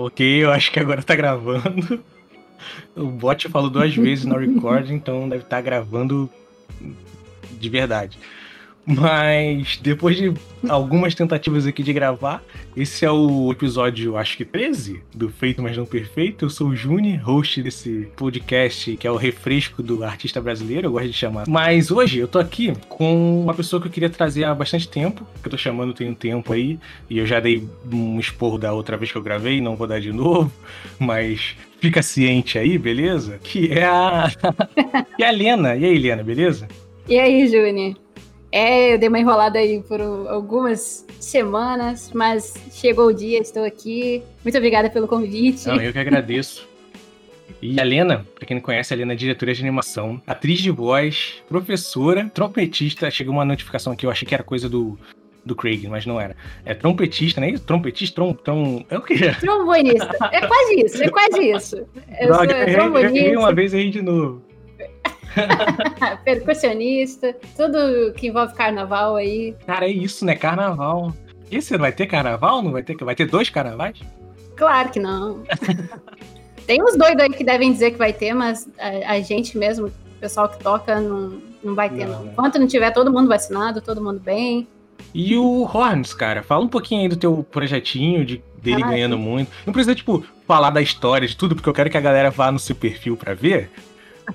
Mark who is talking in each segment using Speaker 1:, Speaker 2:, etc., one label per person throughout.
Speaker 1: Ok, eu acho que agora tá gravando. O bot falou duas vezes no recording, então deve estar tá gravando de verdade. Mas depois de algumas tentativas aqui de gravar, esse é o episódio, acho que 13, do Feito Mas Não Perfeito. Eu sou o Juni, host desse podcast que é o refresco do artista brasileiro, eu gosto de chamar. Mas hoje eu tô aqui com uma pessoa que eu queria trazer há bastante tempo, que eu tô chamando tem um tempo aí, e eu já dei um esporro da outra vez que eu gravei, não vou dar de novo, mas fica ciente aí, beleza? Que é a. que é a Lena. E aí, Lena, beleza?
Speaker 2: E aí, Juni? É, eu dei uma enrolada aí por algumas semanas, mas chegou o dia, estou aqui. Muito obrigada pelo convite.
Speaker 1: Não, eu que agradeço. E a Lena, pra quem não conhece, a Lena é diretora de animação, atriz de voz, professora, trompetista. Chegou uma notificação aqui, eu achei que era coisa do, do Craig, mas não era. É trompetista, né? Trompetista, trom, trom... É o quê?
Speaker 2: Trombonista. É quase isso, é quase isso.
Speaker 1: Eu Droga, sou trombonista. Eu uma vez aí de novo.
Speaker 2: Percussionista, tudo que envolve carnaval aí.
Speaker 1: Cara, é isso, né? Carnaval. E você vai ter carnaval? Não vai ter? Vai ter dois carnavais?
Speaker 2: Claro que não. Tem uns doidos aí que devem dizer que vai ter, mas a, a gente mesmo, o pessoal que toca, não, não vai ter. Não, não. Enquanto não tiver todo mundo vacinado, todo mundo bem.
Speaker 1: E o Horns, cara, fala um pouquinho aí do teu projetinho, de, dele ah, ganhando sim. muito. Não precisa, tipo, falar da história de tudo, porque eu quero que a galera vá no seu perfil pra ver.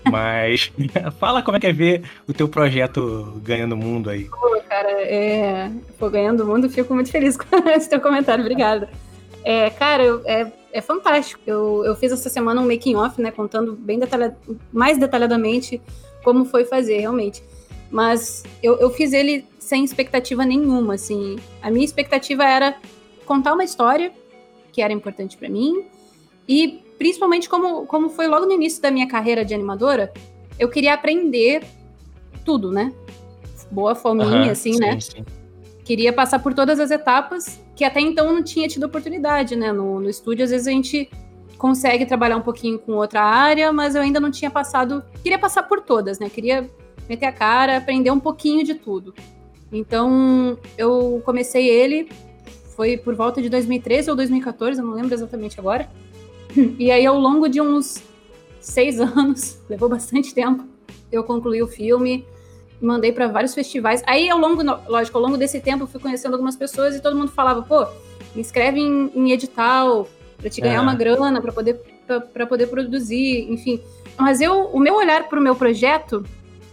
Speaker 1: Mas fala como é que é ver o teu projeto ganhando mundo aí.
Speaker 2: Pô, cara, é... Pô, ganhando mundo, fico muito feliz com esse teu comentário, obrigada. É, cara, eu, é, é fantástico. Eu, eu fiz essa semana um making off, né, contando bem detalhad... mais detalhadamente como foi fazer, realmente. Mas eu, eu fiz ele sem expectativa nenhuma, assim. A minha expectativa era contar uma história que era importante para mim e principalmente como, como foi logo no início da minha carreira de animadora, eu queria aprender tudo, né? Boa fominha, uhum, assim, né? sim, né? Sim. Queria passar por todas as etapas que até então eu não tinha tido oportunidade, né? No, no estúdio, às vezes a gente consegue trabalhar um pouquinho com outra área, mas eu ainda não tinha passado. Queria passar por todas, né? Queria meter a cara, aprender um pouquinho de tudo. Então, eu comecei ele, foi por volta de 2013 ou 2014, eu não lembro exatamente agora. E aí, ao longo de uns seis anos, levou bastante tempo, eu concluí o filme, mandei para vários festivais. Aí, ao longo, lógico, ao longo desse tempo, eu fui conhecendo algumas pessoas e todo mundo falava, pô, me inscreve em, em edital para te ganhar é. uma grana, para poder, para poder produzir, enfim. Mas eu, o meu olhar para o meu projeto,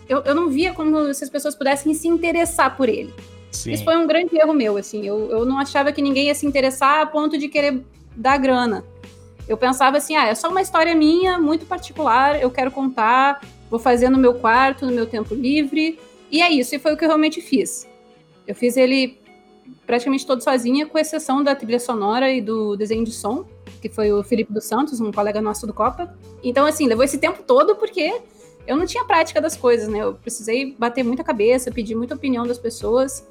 Speaker 2: eu, eu não via como se as pessoas pudessem se interessar por ele. Sim. Isso foi um grande erro meu, assim. Eu, eu não achava que ninguém ia se interessar a ponto de querer dar grana. Eu pensava assim, ah, é só uma história minha, muito particular, eu quero contar, vou fazer no meu quarto, no meu tempo livre, e é isso, e foi o que eu realmente fiz. Eu fiz ele praticamente todo sozinha, com exceção da trilha sonora e do desenho de som, que foi o Felipe dos Santos, um colega nosso do Copa. Então, assim, levou esse tempo todo porque eu não tinha prática das coisas, né? Eu precisei bater muita cabeça, pedir muita opinião das pessoas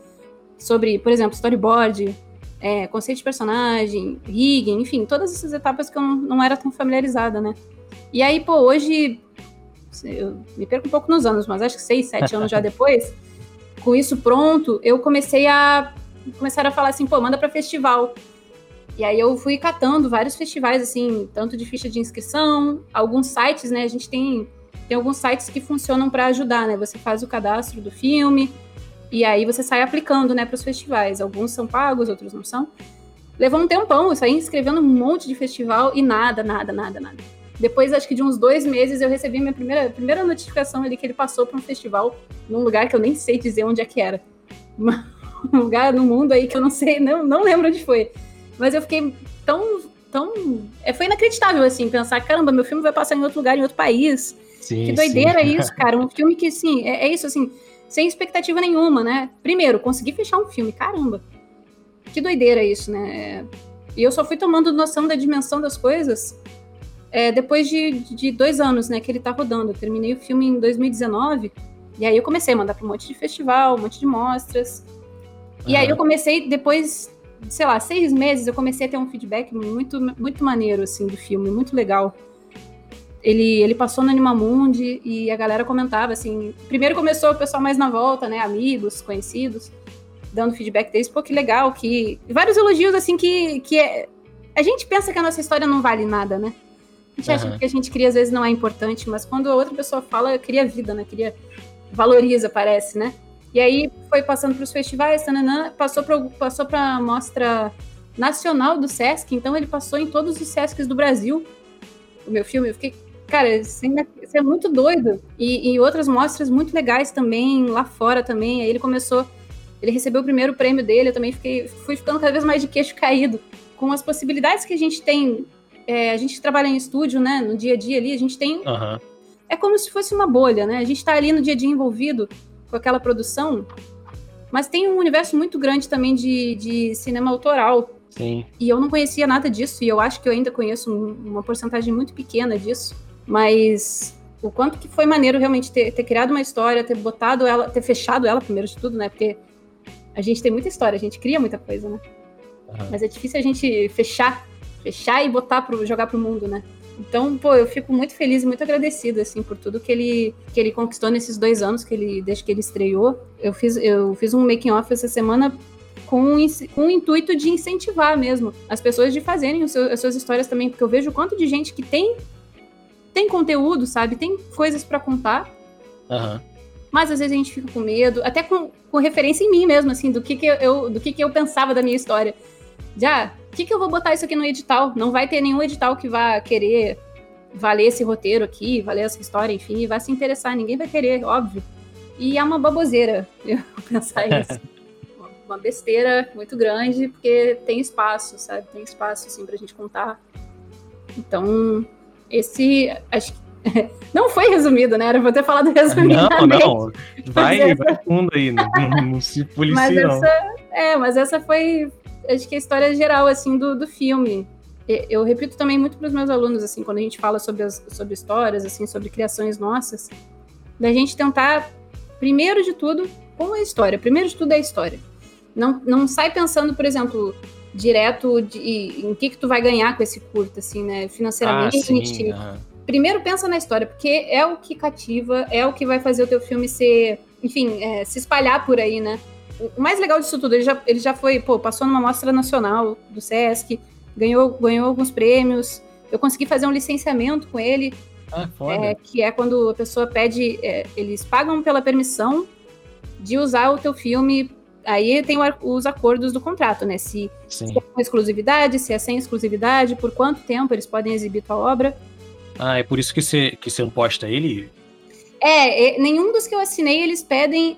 Speaker 2: sobre, por exemplo, storyboard, é, conceito de personagem, rigging, enfim, todas essas etapas que eu não, não era tão familiarizada, né? E aí, pô, hoje, eu me perco um pouco nos anos, mas acho que seis, sete anos já depois, com isso pronto, eu comecei a começar a falar assim, pô, manda para festival. E aí eu fui catando vários festivais, assim, tanto de ficha de inscrição, alguns sites, né? A gente tem, tem alguns sites que funcionam para ajudar, né? Você faz o cadastro do filme, e aí você sai aplicando, né, para os festivais. Alguns são pagos, outros não são. Levou um tempão, eu saí inscrevendo um monte de festival e nada, nada, nada, nada. Depois, acho que de uns dois meses, eu recebi minha primeira, primeira notificação ali que ele passou para um festival num lugar que eu nem sei dizer onde é que era. Um lugar no mundo aí que eu não sei, não, não lembro onde foi. Mas eu fiquei tão, tão... É, foi inacreditável, assim, pensar, caramba, meu filme vai passar em outro lugar, em outro país. Sim, que doideira sim. isso, cara. Um filme que, assim, é, é isso, assim sem expectativa nenhuma, né? Primeiro, consegui fechar um filme, caramba. Que doideira isso, né? E eu só fui tomando noção da dimensão das coisas é, depois de, de dois anos, né, que ele tá rodando. Eu terminei o filme em 2019, e aí eu comecei a mandar para um monte de festival, um monte de mostras. E aí eu comecei, depois, sei lá, seis meses, eu comecei a ter um feedback muito, muito maneiro, assim, do filme, muito legal ele, ele passou no Animamundi e a galera comentava assim. Primeiro começou o pessoal mais na volta, né? Amigos, conhecidos, dando feedback deles, pô, que legal, que. Vários elogios, assim, que, que é, A gente pensa que a nossa história não vale nada, né? A gente acha que a gente cria, às vezes, não é importante, mas quando a outra pessoa fala, cria vida, né? Cria, valoriza, parece, né? E aí foi passando para os festivais, tananã, passou para passou a mostra nacional do Sesc, então ele passou em todos os Sescs do Brasil, o meu filme. Eu fiquei, cara, isso é muito doido. E, e outras mostras muito legais também, lá fora também. Aí ele começou, ele recebeu o primeiro prêmio dele, eu também fiquei, fui ficando cada vez mais de queixo caído com as possibilidades que a gente tem. É, a gente trabalha em estúdio, né? No dia a dia ali, a gente tem.
Speaker 1: Uhum.
Speaker 2: É como se fosse uma bolha, né? A gente está ali no dia a dia envolvido com aquela produção, mas tem um universo muito grande também de, de cinema autoral.
Speaker 1: Sim.
Speaker 2: E eu não conhecia nada disso, e eu acho que eu ainda conheço uma porcentagem muito pequena disso, mas o quanto que foi maneiro realmente ter, ter criado uma história, ter botado ela, ter fechado ela primeiro de tudo, né? Porque a gente tem muita história, a gente cria muita coisa, né? Uhum. Mas é difícil a gente fechar, fechar e botar pro, jogar pro mundo, né? Então, pô, eu fico muito feliz e muito agradecida, assim, por tudo que ele, que ele conquistou nesses dois anos que ele, desde que ele estreou. Eu fiz, eu fiz um making off essa semana com, com o intuito de incentivar mesmo as pessoas de fazerem seu, as suas histórias também, porque eu vejo o quanto de gente que tem tem conteúdo, sabe? Tem coisas para contar.
Speaker 1: Uhum.
Speaker 2: Mas às vezes a gente fica com medo, até com, com referência em mim mesmo, assim, do que, que eu do que, que eu pensava da minha história. Já, o que, que eu vou botar isso aqui no edital? Não vai ter nenhum edital que vá querer valer esse roteiro aqui, valer essa história, enfim, vai se interessar. Ninguém vai querer, óbvio. E é uma baboseira eu pensar isso. uma besteira muito grande, porque tem espaço, sabe? Tem espaço, assim, pra gente contar. Então, esse, acho que não foi resumido, né? Era pra ter falado resumidamente.
Speaker 1: Não, não. Vai, essa... vai fundo aí, não, não se policia,
Speaker 2: mas essa, É, mas essa foi, acho que a história geral, assim, do, do filme. Eu repito também muito para os meus alunos, assim, quando a gente fala sobre, as, sobre histórias, assim, sobre criações nossas, da gente tentar, primeiro de tudo, com a história. Primeiro de tudo é a história. Não, não sai pensando, por exemplo, direto de, em que que tu vai ganhar com esse curto, assim, né? Financeiramente. Ah, sim, Primeiro pensa na história, porque é o que cativa, é o que vai fazer o teu filme ser, enfim, é, se espalhar por aí, né? O mais legal disso tudo, ele já, ele já foi, pô, passou numa mostra nacional do Sesc, ganhou, ganhou alguns prêmios. Eu consegui fazer um licenciamento com ele.
Speaker 1: Ah.
Speaker 2: É, que é quando a pessoa pede, é, eles pagam pela permissão de usar o teu filme aí tem os acordos do contrato, né? Se, se, é com exclusividade, se é sem exclusividade, por quanto tempo eles podem exibir tua obra.
Speaker 1: Ah, é por isso que você, que você não posta ele?
Speaker 2: É, é, nenhum dos que eu assinei, eles pedem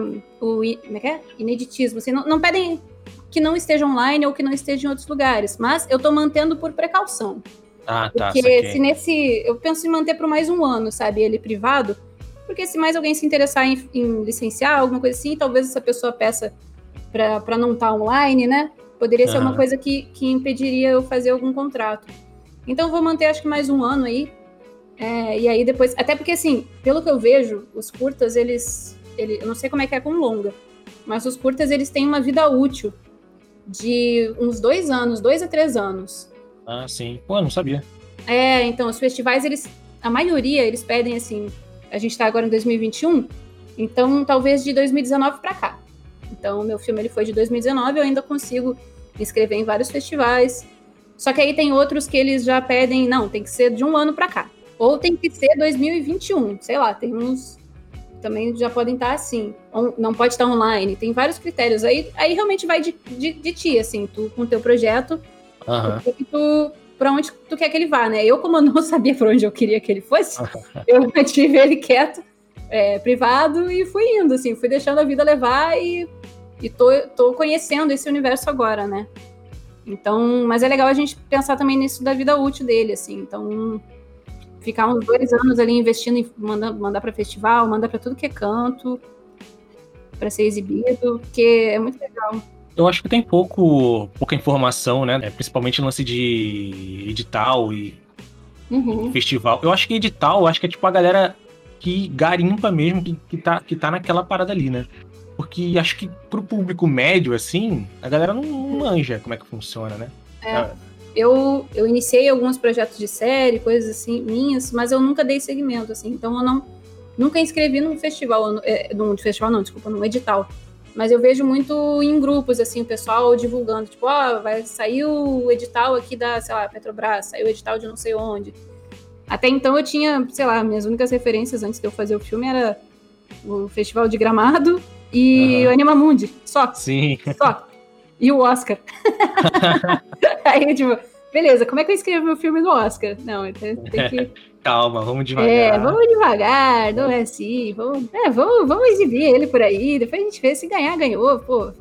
Speaker 2: um, o como é que é? ineditismo. Assim, não, não pedem que não esteja online ou que não esteja em outros lugares, mas eu tô mantendo por precaução.
Speaker 1: Ah, tá.
Speaker 2: Porque se nesse. Eu penso em manter por mais um ano, sabe? Ele privado porque se mais alguém se interessar em, em licenciar, alguma coisa assim, talvez essa pessoa peça para não estar tá online, né? Poderia ser uma coisa que, que impediria eu fazer algum contrato. Então vou manter acho que mais um ano aí. É, e aí depois. Até porque, assim, pelo que eu vejo, os curtas, eles. Ele, eu não sei como é que é com longa, mas os curtas eles têm uma vida útil de uns dois anos, dois a três anos.
Speaker 1: Ah, sim. Pô, não sabia.
Speaker 2: É, então, os festivais, eles. A maioria, eles pedem assim, a gente está agora em 2021, então talvez de 2019 para cá. Então, meu filme ele foi de 2019, eu ainda consigo me inscrever em vários festivais. Só que aí tem outros que eles já pedem, não, tem que ser de um ano para cá. Ou tem que ser 2021, sei lá, tem uns também já podem estar assim, não pode estar online, tem vários critérios. Aí, aí realmente vai de, de, de ti, assim, tu com o teu projeto,
Speaker 1: uhum.
Speaker 2: tu para onde tu quer que ele vá, né? Eu, como eu não sabia para onde eu queria que ele fosse, eu mantive ele quieto, é, privado, e fui indo, assim, fui deixando a vida levar e, e tô, tô conhecendo esse universo agora, né? Então, mas é legal a gente pensar também nisso da vida útil dele, assim. Então, ficar uns dois anos ali investindo em mandar, mandar para festival, mandar para tudo que é canto, para ser exibido, porque é muito legal.
Speaker 1: Eu acho que tem pouco, pouca informação, né? É, principalmente no lance de edital e
Speaker 2: uhum.
Speaker 1: festival. Eu acho que edital, eu acho que é tipo a galera que garimpa mesmo, que, que, tá, que tá naquela parada ali, né? Porque acho que pro público médio, assim, a galera não manja como é que funciona, né?
Speaker 2: É. Ah. Eu, eu iniciei alguns projetos de série, coisas assim, minhas, mas eu nunca dei segmento, assim. Então eu não nunca inscrevi num festival, é, num festival não, desculpa, num edital. Mas eu vejo muito em grupos, assim, o pessoal divulgando, tipo, ó, oh, vai sair o edital aqui da, sei lá, Petrobras, saiu o edital de não sei onde. Até então eu tinha, sei lá, minhas únicas referências antes de eu fazer o filme era o Festival de Gramado e uhum. o Animamundi, só.
Speaker 1: Sim.
Speaker 2: Só. E o Oscar. Aí, tipo, beleza, como é que eu escrevo meu filme no Oscar? Não, tem, tem que
Speaker 1: calma, vamos devagar.
Speaker 2: É, vamos devagar, não é assim. Vamos, é, vamos, vamos exibir ele por aí. Depois a gente vê se ganhar, ganhou, pô.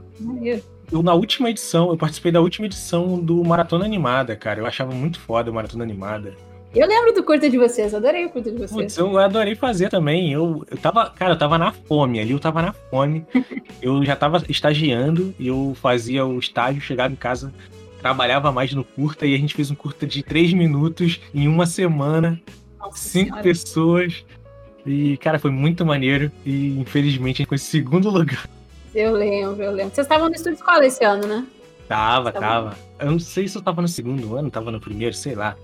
Speaker 1: Eu, na última edição, eu participei da última edição do Maratona Animada, cara. Eu achava muito foda o Maratona Animada.
Speaker 2: Eu lembro do curta de vocês, adorei o curta de vocês.
Speaker 1: Putz, eu adorei fazer também. Eu, eu tava, cara, eu tava na fome ali, eu tava na fome. eu já tava estagiando e eu fazia o estágio, chegava em casa, trabalhava mais no curta e a gente fez um curta de três minutos em uma semana. Nossa cinco senhora. pessoas. E, cara, foi muito maneiro. E infelizmente a gente ficou em segundo lugar.
Speaker 2: Eu lembro, eu lembro. Vocês estavam no estúdio escola esse ano, né?
Speaker 1: Tava, tava. Eu não sei se eu tava no segundo ano, tava no primeiro, sei lá.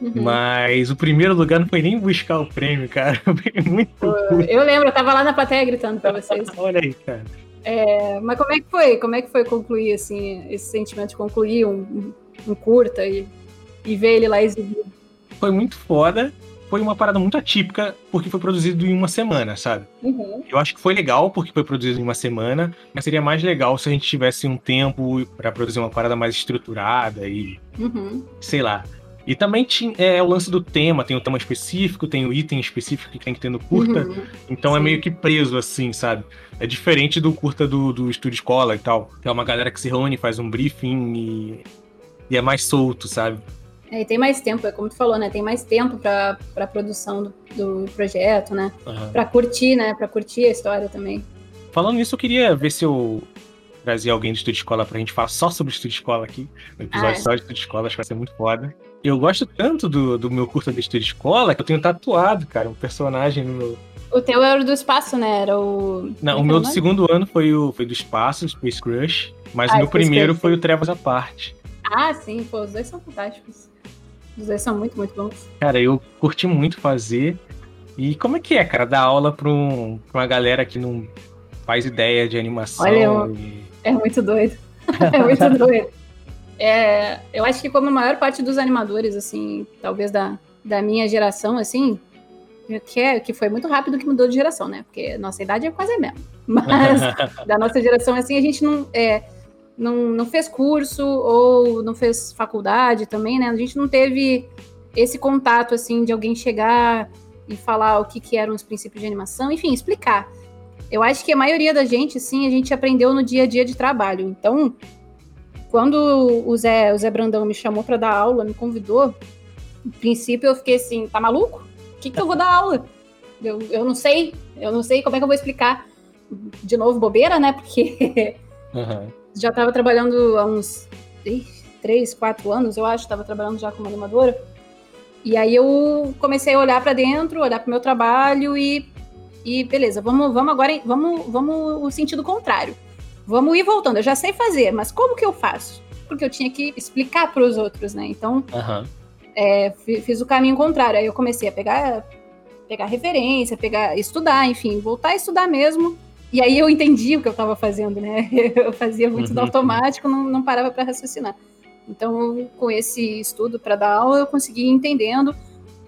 Speaker 1: Uhum. Mas o primeiro lugar não foi nem buscar o prêmio, cara. Foi muito.
Speaker 2: Eu lembro, eu tava lá na plateia gritando pra vocês.
Speaker 1: Olha aí, cara.
Speaker 2: É, mas como é que foi? Como é que foi concluir, assim, esse sentimento de concluir um, um curta e, e ver ele lá exibido?
Speaker 1: Foi muito foda. Foi uma parada muito atípica, porque foi produzido em uma semana, sabe? Uhum. Eu acho que foi legal porque foi produzido em uma semana, mas seria mais legal se a gente tivesse um tempo para produzir uma parada mais estruturada e. Uhum. sei lá. E também tinha, é o lance do tema, tem o tema específico, tem o item específico que tem que ter no curta. Uhum. Então é Sim. é meio que preso, assim, sabe? É diferente do curta do, do estúdio escola e tal. Que é uma galera que se reúne, faz um briefing e, e é mais solto, sabe?
Speaker 2: É, e tem mais tempo, é como tu falou, né? Tem mais tempo para a produção do, do, projeto, né? Uhum. Para curtir, né? Para curtir a história também.
Speaker 1: Falando nisso, eu queria ver se eu trazia alguém do Estúdio Escola pra gente falar só sobre o Estúdio Escola aqui. No episódio ah, é. só de Estúdio Escola, acho que vai ser muito foda. Eu gosto tanto do, do meu curso do Estúdio Escola que eu tenho tatuado, cara, um personagem no meu.
Speaker 2: O teu era do espaço, né? Era o.
Speaker 1: Não, o meu do segundo ano foi, o, foi do espaço, Space Crush. Mas ah, o meu primeiro foi o Trevas à Parte.
Speaker 2: Ah, sim, pô, os dois são fantásticos. Os dois são muito, muito bons.
Speaker 1: Cara, eu curti muito fazer. E como é que é, cara, dar aula pra, um, pra uma galera que não faz ideia de animação?
Speaker 2: Olha, e... é muito doido. é muito doido. É, eu acho que como a maior parte dos animadores, assim, talvez da, da minha geração, assim, que, é, que foi muito rápido que mudou de geração, né? Porque nossa idade é quase a mesma. Mas da nossa geração, assim, a gente não. É, não, não fez curso ou não fez faculdade também, né? A gente não teve esse contato, assim, de alguém chegar e falar o que, que eram os princípios de animação, enfim, explicar. Eu acho que a maioria da gente, sim, a gente aprendeu no dia a dia de trabalho. Então, quando o Zé, o Zé Brandão me chamou para dar aula, me convidou, no princípio eu fiquei assim, tá maluco? O que, que eu vou dar aula? Eu, eu não sei, eu não sei como é que eu vou explicar. De novo, bobeira, né? Porque uhum já estava trabalhando há uns três, quatro anos, eu acho, estava trabalhando já como animadora. E aí eu comecei a olhar para dentro, olhar para o meu trabalho e, e beleza, vamos, vamos agora, vamos, vamos o sentido contrário. Vamos ir voltando. Eu já sei fazer, mas como que eu faço? Porque eu tinha que explicar para os outros, né? Então, uhum. é, fiz o caminho contrário. Aí eu comecei a pegar, pegar referência, pegar, estudar, enfim, voltar a estudar mesmo e aí eu entendi o que eu estava fazendo, né? Eu fazia muito uhum. no automático, não, não parava para raciocinar. Então, com esse estudo para dar aula, eu consegui ir entendendo.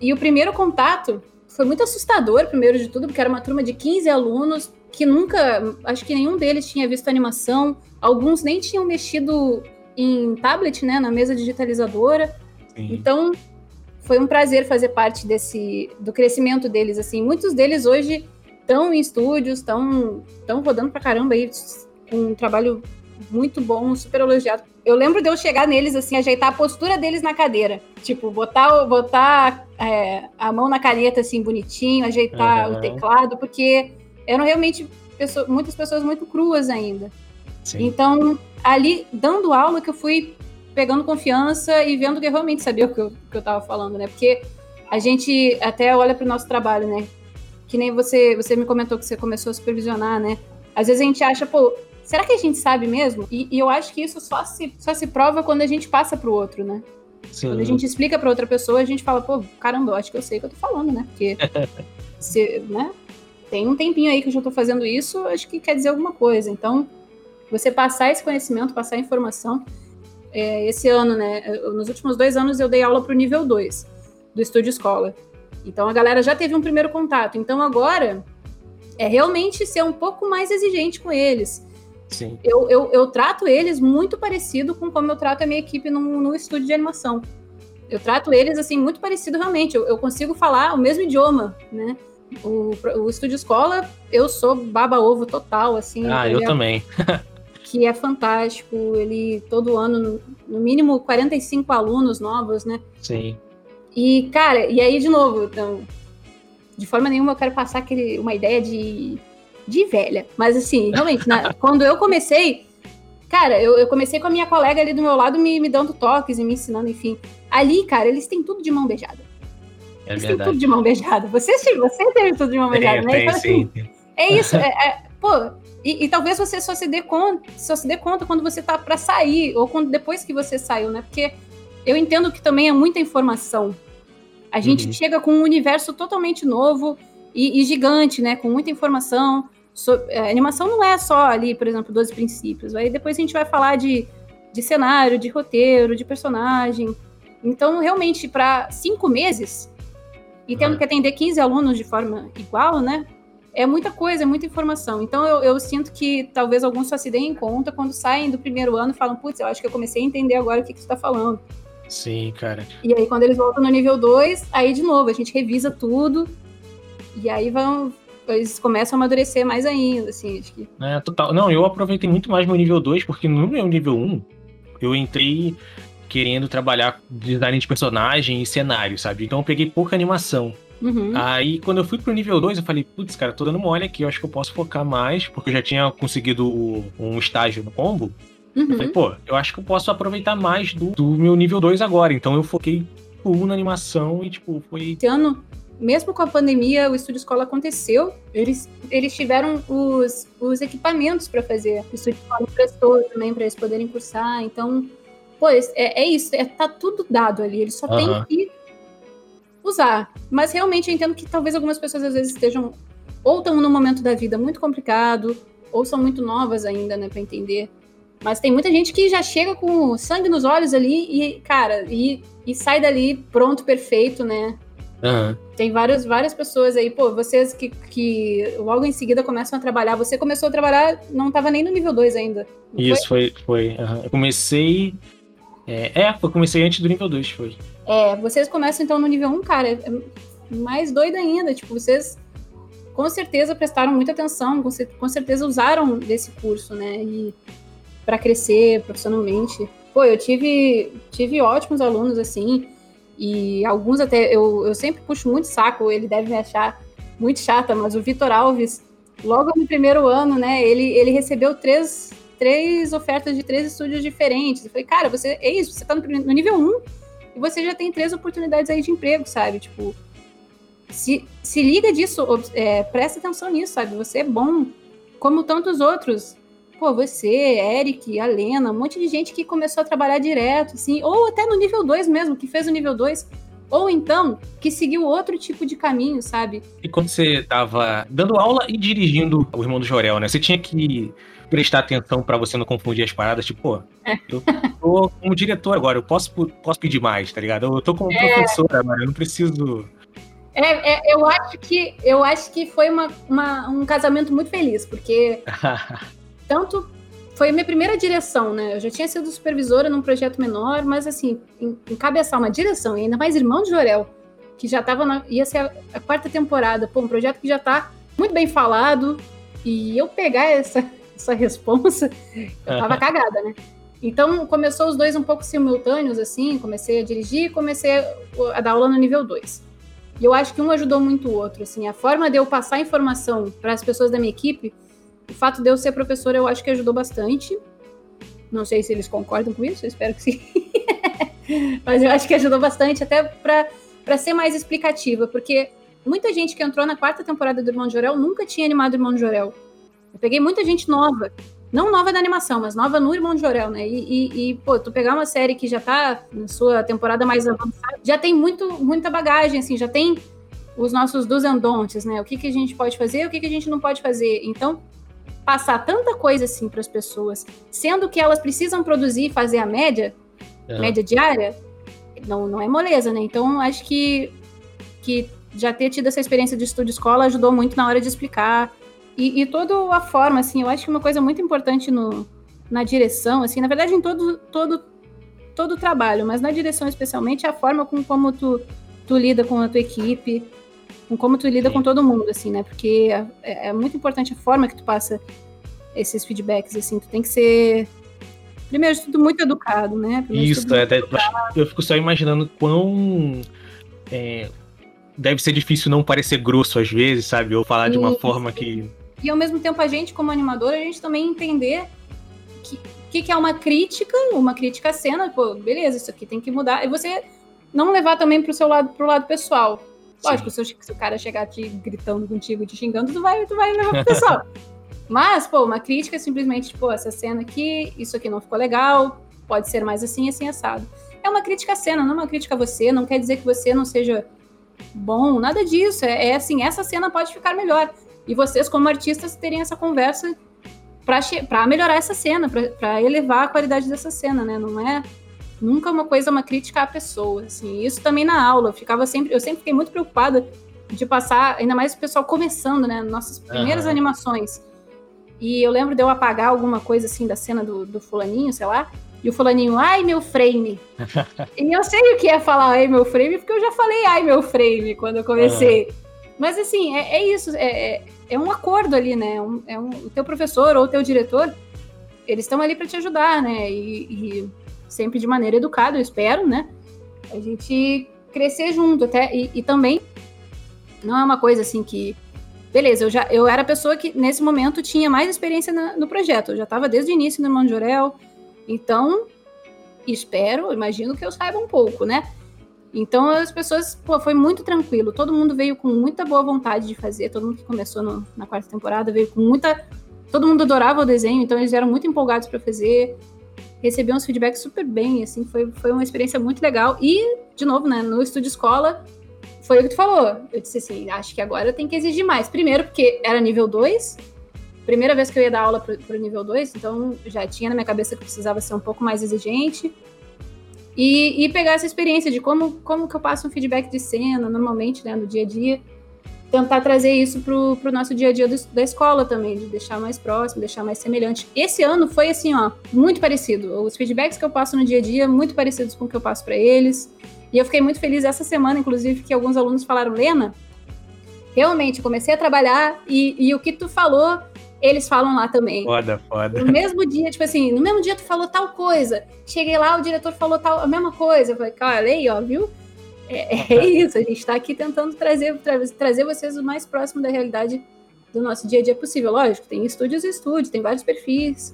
Speaker 2: E o primeiro contato foi muito assustador, primeiro de tudo, porque era uma turma de 15 alunos que nunca, acho que nenhum deles tinha visto animação, alguns nem tinham mexido em tablet, né, na mesa digitalizadora. Sim. Então, foi um prazer fazer parte desse do crescimento deles assim. Muitos deles hoje estão em estúdios, estão rodando pra caramba aí, com um trabalho muito bom, super elogiado. Eu lembro de eu chegar neles, assim, ajeitar a postura deles na cadeira. Tipo, botar, botar é, a mão na caneta, assim, bonitinho, ajeitar uhum. o teclado, porque eram realmente pessoas, muitas pessoas muito cruas ainda. Sim. Então, ali, dando aula, que eu fui pegando confiança e vendo que eu realmente sabia o que eu, que eu tava falando, né? Porque a gente até olha para o nosso trabalho, né? Que nem você, você me comentou que você começou a supervisionar, né? Às vezes a gente acha, pô, será que a gente sabe mesmo? E, e eu acho que isso só se, só se prova quando a gente passa pro outro, né? Sim. Quando a gente explica para outra pessoa, a gente fala, pô, caramba, eu acho que eu sei o que eu tô falando, né? Porque, se, né? tem um tempinho aí que eu já tô fazendo isso, acho que quer dizer alguma coisa. Então, você passar esse conhecimento, passar informação. É, esse ano, né? Eu, nos últimos dois anos eu dei aula para o nível 2 do Estúdio Escola. Então a galera já teve um primeiro contato. Então agora é realmente ser um pouco mais exigente com eles.
Speaker 1: Sim.
Speaker 2: Eu, eu, eu trato eles muito parecido com como eu trato a minha equipe no, no estúdio de animação. Eu trato eles assim muito parecido realmente. Eu, eu consigo falar o mesmo idioma, né? O, o estúdio escola, eu sou baba-ovo total, assim.
Speaker 1: Ah, eu é, também.
Speaker 2: que é fantástico. Ele, todo ano, no mínimo 45 alunos novos, né?
Speaker 1: Sim.
Speaker 2: E, cara, e aí, de novo, então, de forma nenhuma eu quero passar aquele, uma ideia de, de velha. Mas, assim, realmente, na, quando eu comecei, cara, eu, eu, comecei com a minha colega ali do meu lado me, me dando toques e me ensinando, enfim. Ali, cara, eles têm tudo de mão beijada.
Speaker 1: É eles verdade. têm
Speaker 2: tudo de mão beijada. Você, você teve tudo de mão beijada, né?
Speaker 1: Tem, então, assim,
Speaker 2: sim. É isso. É, é, pô, e, e, talvez você só se dê conta, só se dê conta quando você tá para sair, ou quando depois que você saiu, né? Porque eu entendo que também é muita informação. A gente uhum. chega com um universo totalmente novo e, e gigante, né? Com muita informação. So, a animação não é só ali, por exemplo, 12 princípios. Aí depois a gente vai falar de, de cenário, de roteiro, de personagem. Então, realmente, para cinco meses, e tendo que atender 15 alunos de forma igual, né? É muita coisa, é muita informação. Então, eu, eu sinto que talvez alguns só se deem conta quando saem do primeiro ano e falam: Putz, eu acho que eu comecei a entender agora o que, que você está falando.
Speaker 1: Sim, cara.
Speaker 2: E aí, quando eles voltam no nível 2, aí de novo, a gente revisa tudo. E aí vão. Eles começam a amadurecer mais ainda, assim, acho que.
Speaker 1: É, total. Não, eu aproveitei muito mais meu nível 2, porque no meu nível 1, eu entrei querendo trabalhar design de personagem e cenário, sabe? Então eu peguei pouca animação.
Speaker 2: Uhum.
Speaker 1: Aí, quando eu fui pro nível 2, eu falei, putz, cara, tô dando mole aqui, eu acho que eu posso focar mais, porque eu já tinha conseguido um estágio no combo. Uhum. Eu falei, pô, eu acho que eu posso aproveitar mais do, do meu nível 2 agora. Então eu foquei full na animação e, tipo, foi.
Speaker 2: Esse ano, mesmo com a pandemia, o Estúdio Escola aconteceu. Eles, eles tiveram os, os equipamentos para fazer. O Estúdio Escola emprestou também para eles poderem cursar. Então, pô, é, é isso, é, tá tudo dado ali. Eles só uhum. têm que usar. Mas realmente eu entendo que talvez algumas pessoas às vezes estejam ou estão num momento da vida muito complicado, ou são muito novas ainda, né, para entender. Mas tem muita gente que já chega com sangue nos olhos ali e, cara, e, e sai dali pronto, perfeito, né?
Speaker 1: Uhum.
Speaker 2: Tem várias, várias pessoas aí, pô, vocês que, que logo em seguida começam a trabalhar. Você começou a trabalhar, não estava nem no nível 2 ainda.
Speaker 1: Isso, foi? foi, foi uhum. Eu comecei. É, é, eu comecei antes do nível 2, foi.
Speaker 2: É, vocês começam então no nível 1, um, cara, é mais doido ainda. Tipo, vocês com certeza prestaram muita atenção, com certeza usaram desse curso, né? E para crescer profissionalmente. Pô, eu tive, tive ótimos alunos, assim, e alguns até, eu, eu sempre puxo muito saco, ele deve me achar muito chata, mas o Vitor Alves, logo no primeiro ano, né, ele, ele recebeu três, três ofertas de três estúdios diferentes. Eu falei, cara, você, é isso, você tá no, no nível 1 um, e você já tem três oportunidades aí de emprego, sabe? Tipo, se, se liga disso, é, presta atenção nisso, sabe? Você é bom, como tantos outros pô, você, Eric, a Lena, um monte de gente que começou a trabalhar direto, assim, ou até no nível 2 mesmo, que fez o nível 2, ou então que seguiu outro tipo de caminho, sabe?
Speaker 1: E quando você tava dando aula e dirigindo o irmão do Jorel, né? Você tinha que prestar atenção para você não confundir as paradas, tipo, pô, é. eu tô como diretor agora, eu posso, posso pedir mais, tá ligado? Eu tô como é. professora, mano, eu não preciso.
Speaker 2: É, é, eu acho que eu acho que foi uma, uma um casamento muito feliz, porque tanto foi a minha primeira direção, né? Eu já tinha sido supervisora num projeto menor, mas assim, encabeçar uma direção, e ainda mais irmão de Jorel, que já tava na, ia ser a, a, quarta temporada, pô, um projeto que já tá muito bem falado, e eu pegar essa, essa responsa, eu tava cagada, né? Então, começou os dois um pouco simultâneos, assim, comecei a dirigir, comecei a, a dar aula no nível 2. E eu acho que um ajudou muito o outro, assim, a forma de eu passar informação para as pessoas da minha equipe o fato de eu ser professora, eu acho que ajudou bastante. Não sei se eles concordam com isso, eu espero que sim. Mas eu acho que ajudou bastante, até para ser mais explicativa, porque muita gente que entrou na quarta temporada do Irmão de Jorel nunca tinha animado o Irmão de Jorel. Eu peguei muita gente nova, não nova da animação, mas nova no Irmão de Jorel, né? E, e, e, pô, tu pegar uma série que já tá na sua temporada mais avançada, já tem muito, muita bagagem, assim, já tem os nossos dos and don'ts, né? O que, que a gente pode fazer, o que, que a gente não pode fazer. Então, passar tanta coisa assim para as pessoas, sendo que elas precisam produzir e fazer a média, é. média diária, não, não é moleza, né? Então, acho que, que já ter tido essa experiência de estúdio escola ajudou muito na hora de explicar. E, e toda a forma, assim, eu acho que uma coisa muito importante no, na direção, assim, na verdade, em todo, todo, todo o trabalho, mas na direção especialmente, é a forma com como tu, tu lida com a tua equipe, com como tu lida Sim. com todo mundo, assim, né? Porque é, é, muito importante a forma que tu passa esses feedbacks, assim, tu tem que ser primeiro de tudo muito educado, né?
Speaker 1: Primeiro Isso, é, eu fico só imaginando quão é, deve ser difícil não parecer grosso às vezes, sabe? Ou falar Isso. de uma forma que
Speaker 2: e ao mesmo tempo a gente como animador a gente também entender que que, que é uma crítica, uma crítica à cena, pô, beleza, isso aqui tem que mudar. E você não levar também pro seu lado, pro lado pessoal. Lógico, se o, se o, cara chegar te gritando contigo, te xingando, tu vai, tu vai levar pro pessoal. Mas, pô, uma crítica é simplesmente, tipo, essa cena aqui, isso aqui não ficou legal, pode ser mais assim, assim, assado. É uma crítica à cena, não é uma crítica a você, não quer dizer que você não seja bom, nada disso. É, é assim, essa cena pode ficar melhor. E vocês, como artistas, terem essa conversa para melhorar essa cena, para elevar a qualidade dessa cena, né? Não é nunca uma coisa, uma crítica à pessoa, assim. Isso também na aula, eu ficava sempre, eu sempre fiquei muito preocupada de passar, ainda mais o pessoal começando, né, nossas primeiras uhum. animações. E eu lembro de eu apagar alguma coisa assim da cena do, do fulaninho, sei lá, e o fulaninho, ai meu frame. e eu sei o que é falar ai meu frame, porque eu já falei ai meu frame quando eu comecei. Uhum. Mas assim, é, é isso, é, é, é, um acordo ali, né? Um, é um, o teu professor ou o teu diretor, eles estão ali para te ajudar, né? E, e sempre de maneira educada, eu espero, né? A gente crescer junto até e, e, também não é uma coisa assim que beleza, eu já eu era a pessoa que nesse momento tinha mais experiência na, no projeto, eu já estava desde o início no Irmão de Orel, então espero, imagino que eu saiba um pouco, né? Então as pessoas, pô, foi muito tranquilo, todo mundo veio com muita boa vontade de fazer, todo mundo que começou no, na quarta temporada veio com muita todo mundo adorava o desenho, então eles eram muito empolgados para fazer recebi uns feedbacks super bem, assim, foi, foi uma experiência muito legal. E, de novo, né, no estúdio escola, foi o que tu falou. Eu disse assim, acho que agora tenho que exigir mais. Primeiro, porque era nível 2, primeira vez que eu ia dar aula pro, pro nível 2, então já tinha na minha cabeça que precisava ser um pouco mais exigente. E, e pegar essa experiência de como, como que eu passo um feedback de cena, normalmente, né, no dia a dia tentar trazer isso para o nosso dia a dia do, da escola também, de deixar mais próximo, deixar mais semelhante. Esse ano foi assim, ó, muito parecido. Os feedbacks que eu passo no dia a dia, muito parecidos com o que eu passo para eles. E eu fiquei muito feliz essa semana, inclusive, que alguns alunos falaram, Lena, realmente comecei a trabalhar e, e o que tu falou, eles falam lá também.
Speaker 1: Foda, foda.
Speaker 2: No mesmo dia, tipo assim, no mesmo dia tu falou tal coisa. Cheguei lá, o diretor falou tal, a mesma coisa. Eu falei, olha aí, ó, viu? É, é isso, a gente está aqui tentando trazer, tra trazer vocês o mais próximo da realidade do nosso dia a dia possível. Lógico, tem estúdios e estúdios, tem vários perfis,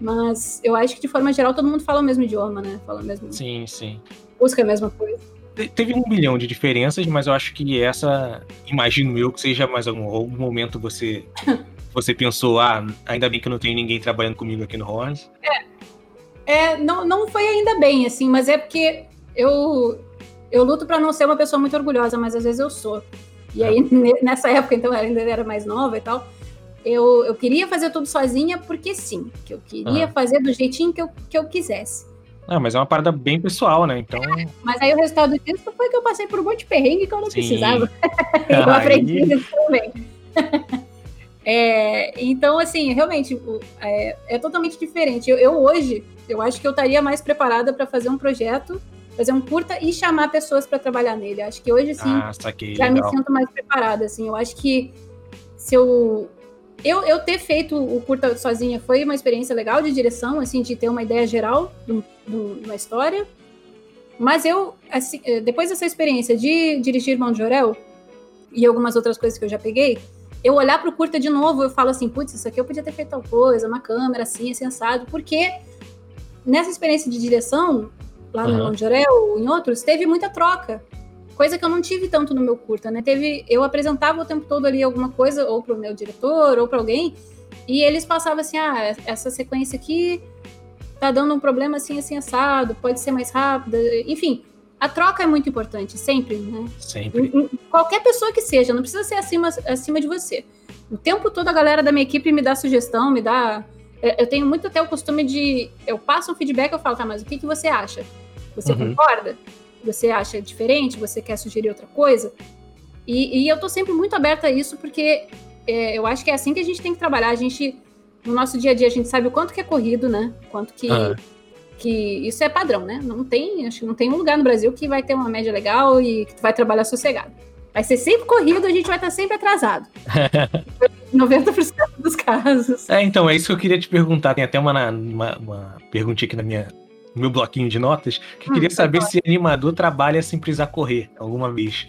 Speaker 2: mas eu acho que de forma geral todo mundo fala o mesmo idioma, né? Fala o mesmo.
Speaker 1: Sim, sim.
Speaker 2: Busca a mesma coisa.
Speaker 1: Teve um milhão de diferenças, mas eu acho que essa, imagino eu, que seja mais algum, algum momento você você pensou, ah, ainda bem que eu não tenho ninguém trabalhando comigo aqui no Horns.
Speaker 2: É. É, não, não foi ainda bem, assim, mas é porque eu, eu luto para não ser uma pessoa muito orgulhosa, mas às vezes eu sou. E aí, nessa época, então, eu ainda era mais nova e tal, eu, eu queria fazer tudo sozinha porque sim, que eu queria fazer do jeitinho que eu, que eu quisesse.
Speaker 1: Ah, mas é uma parada bem pessoal, né? Então. É,
Speaker 2: mas aí o resultado disso foi que eu passei por um monte de perrengue que eu não sim. precisava. eu aprendi isso também. é, então, assim, realmente, é, é totalmente diferente. Eu, eu, hoje, eu acho que eu estaria mais preparada para fazer um projeto fazer um curta e chamar pessoas para trabalhar nele. Acho que hoje sim ah, saquei, já legal. me sinto mais preparada. Assim, eu acho que se eu, eu eu ter feito o curta sozinha foi uma experiência legal de direção, assim, de ter uma ideia geral de, uma história. Mas eu, assim, eh, depois dessa experiência de dirigir Mão de Jorel e algumas outras coisas que eu já peguei, eu olhar para o curta de novo, eu falo assim, putz, isso aqui eu podia ter feito tal coisa, uma câmera assim, sensado, porque nessa experiência de direção, lá uhum. no Longeré ou em outros, teve muita troca. Coisa que eu não tive tanto no meu curta, né? Teve, eu apresentava o tempo todo ali alguma coisa, ou para o meu diretor, ou para alguém, e eles passavam assim: ah, essa sequência aqui tá dando um problema assim, assim, assado, pode ser mais rápida, enfim. a troca é muito importante, sempre, né?
Speaker 1: Sempre.
Speaker 2: Qualquer pessoa que seja, não precisa ser acima, acima de você. O tempo todo a galera da minha equipe me dá sugestão, me dá. Eu tenho muito até o costume de. Eu passo um feedback, eu falo, tá, mas o que, que você acha? Você uhum. concorda? Você acha diferente? Você quer sugerir outra coisa? E, e eu tô sempre muito aberta a isso, porque é, eu acho que é assim que a gente tem que trabalhar. A gente, no nosso dia a dia, a gente sabe o quanto que é corrido, né? Quanto que. Uhum que isso é padrão, né? Não tem, acho que não tem um lugar no Brasil que vai ter uma média legal e que tu vai trabalhar sossegado. Vai ser sempre corrido, a gente vai estar sempre atrasado. 90% dos casos.
Speaker 1: É, então, é isso que eu queria te perguntar. Tem até uma, uma, uma perguntinha aqui na minha, no meu bloquinho de notas, que hum, queria saber se animador trabalha sem precisar correr alguma vez.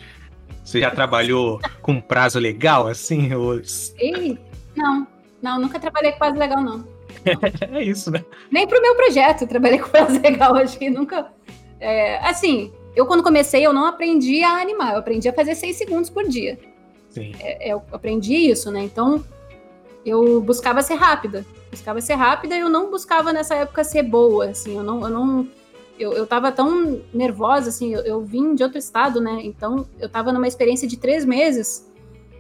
Speaker 1: Você já trabalhou com prazo legal, assim? Ou...
Speaker 2: Ei, não, não, nunca trabalhei com prazo legal, não.
Speaker 1: é isso, né?
Speaker 2: Nem pro meu projeto, trabalhei com prazo legal, acho que nunca. É, assim, eu quando comecei, eu não aprendi a animar, eu aprendi a fazer seis segundos por dia. É, é eu aprendi isso, né? Então, eu buscava ser rápida. Buscava ser rápida e eu não buscava nessa época ser boa, assim, eu não. Eu não eu, eu tava tão nervosa, assim, eu, eu vim de outro estado, né? Então, eu tava numa experiência de três meses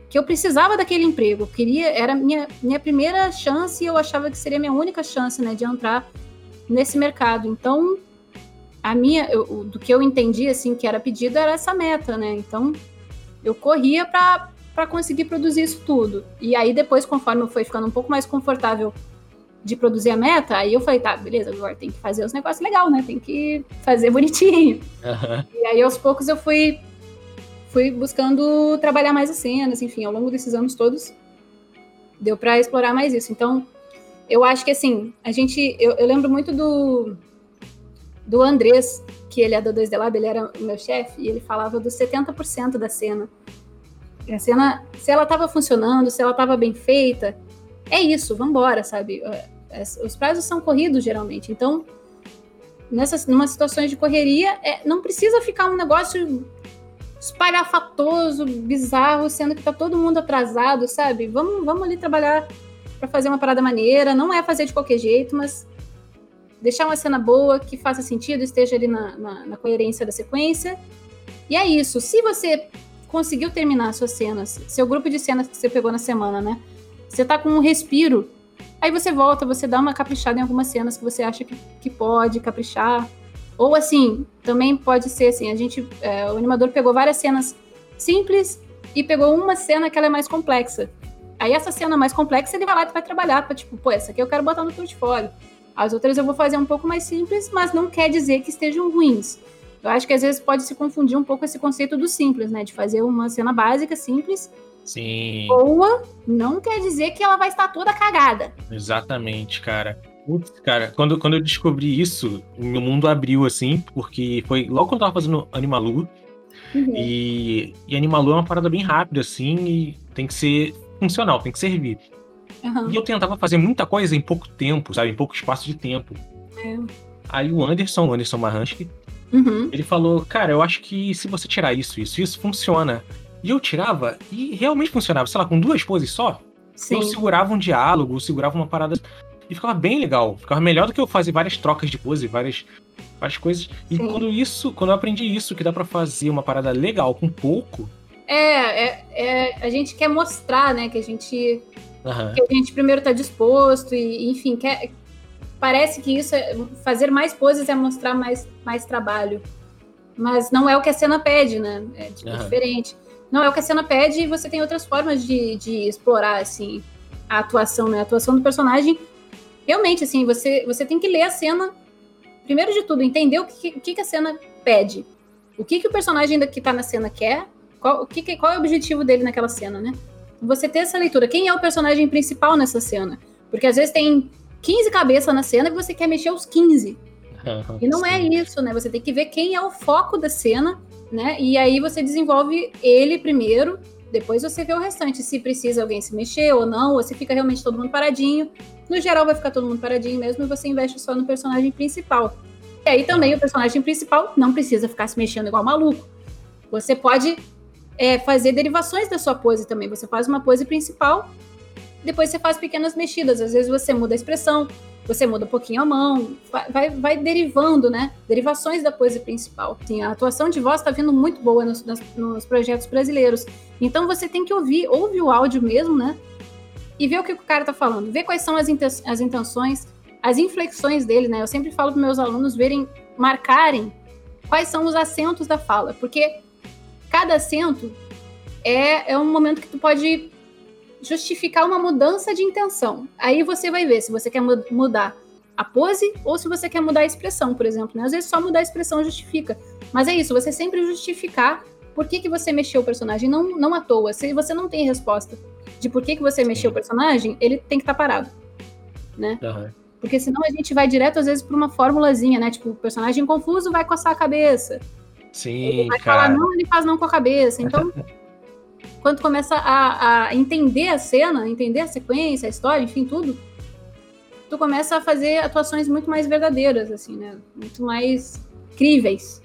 Speaker 2: que eu precisava daquele emprego. Eu queria, era minha minha primeira chance e eu achava que seria minha única chance, né, de entrar nesse mercado. Então, a minha, eu, do que eu entendi assim que era pedido era essa meta, né? Então, eu corria para para conseguir produzir isso tudo. E aí depois, conforme eu fui ficando um pouco mais confortável de produzir a meta, aí eu falei, tá, beleza, agora tem que fazer os negócios legal, né? Tem que fazer bonitinho. Uhum. E aí aos poucos eu fui fui buscando trabalhar mais as cenas, enfim, ao longo desses anos todos, deu para explorar mais isso. Então, eu acho que assim, a gente. Eu, eu lembro muito do. Do Andrés, que ele é da 2D Lab, ele era o meu chefe, e ele falava dos 70% da cena. A cena, se ela estava funcionando, se ela estava bem feita, é isso, vambora, sabe? É, é, os prazos são corridos geralmente, então nessas numa situações de correria, é, não precisa ficar um negócio espalhafatoso, bizarro, sendo que tá todo mundo atrasado, sabe? Vamos, vamos ali trabalhar para fazer uma parada maneira. Não é fazer de qualquer jeito, mas deixar uma cena boa, que faça sentido, esteja ali na, na, na coerência da sequência. E é isso. Se você conseguiu terminar suas cenas, seu grupo de cenas que você pegou na semana, né? Você tá com um respiro. Aí você volta, você dá uma caprichada em algumas cenas que você acha que, que pode caprichar. Ou assim, também pode ser assim, a gente, é, o animador pegou várias cenas simples e pegou uma cena que ela é mais complexa. Aí essa cena mais complexa ele vai lá e vai trabalhar para tipo, pô, essa aqui eu quero botar no portfólio. As outras eu vou fazer um pouco mais simples, mas não quer dizer que estejam ruins. Eu acho que às vezes pode se confundir um pouco esse conceito do simples, né? De fazer uma cena básica, simples.
Speaker 1: Sim.
Speaker 2: Boa, não quer dizer que ela vai estar toda cagada.
Speaker 1: Exatamente, cara. Putz, cara, quando, quando eu descobri isso, o meu mundo abriu, assim, porque foi logo quando eu tava fazendo Animalu. Uhum. E, e Animalu é uma parada bem rápida, assim, e tem que ser funcional, tem que servir. Uhum. E eu tentava fazer muita coisa em pouco tempo, sabe? Em pouco espaço de tempo. É. Aí o Anderson, o Anderson Marransky, uhum. ele falou, cara, eu acho que se você tirar isso, isso, isso, funciona. E eu tirava e realmente funcionava, sei lá, com duas poses só. Sim. Eu segurava um diálogo, eu segurava uma parada e ficava bem legal. Ficava melhor do que eu fazer várias trocas de pose, várias, várias coisas. E Sim. quando isso, quando eu aprendi isso, que dá para fazer uma parada legal com pouco.
Speaker 2: É, é, é, a gente quer mostrar, né, que a gente. Uhum. Que a gente primeiro tá disposto, e, enfim, quer, parece que isso é, fazer mais poses é mostrar mais, mais trabalho. Mas não é o que a cena pede, né? É tipo, uhum. diferente. Não é o que a cena pede e você tem outras formas de, de explorar, assim, a atuação, né? A atuação do personagem realmente, assim, você, você tem que ler a cena, primeiro de tudo, entender o que, o que, a cena pede. O que, que o personagem que está na cena quer, qual, o que, qual é o objetivo dele naquela cena, né? Você ter essa leitura. Quem é o personagem principal nessa cena? Porque às vezes tem 15 cabeças na cena e você quer mexer os 15. e não é isso, né? Você tem que ver quem é o foco da cena, né? E aí você desenvolve ele primeiro depois você vê o restante, se precisa alguém se mexer ou não, ou se fica realmente todo mundo paradinho. No geral, vai ficar todo mundo paradinho mesmo e você investe só no personagem principal. E aí também o personagem principal não precisa ficar se mexendo igual maluco. Você pode é, fazer derivações da sua pose também. Você faz uma pose principal, depois você faz pequenas mexidas. Às vezes você muda a expressão, você muda um pouquinho a mão, vai, vai derivando, né? Derivações da pose principal. Sim, a atuação de voz está vindo muito boa nos, nos, projetos brasileiros. Então você tem que ouvir, ouve o áudio mesmo, né? E ver o que o cara tá falando, ver quais são as, as intenções, as inflexões dele, né? Eu sempre falo para meus alunos verem, marcarem quais são os acentos da fala, porque cada acento é, é um momento que tu pode justificar uma mudança de intenção. Aí você vai ver se você quer mudar a pose ou se você quer mudar a expressão, por exemplo. Né? Às vezes só mudar a expressão justifica. Mas é isso, você sempre justificar por que, que você mexeu o personagem, não, não à toa. Se você não tem resposta de por que, que você mexeu o personagem, ele tem que estar tá parado. Né? Uhum. Porque senão a gente vai direto, às vezes, para uma formulazinha, né? Tipo, o personagem confuso vai coçar a cabeça.
Speaker 1: Sim,
Speaker 2: ele vai
Speaker 1: cara.
Speaker 2: falar não, ele faz não com a cabeça. Então, quando começa a, a entender a cena, entender a sequência, a história, enfim, tudo, tu começa a fazer atuações muito mais verdadeiras, assim, né? Muito mais críveis.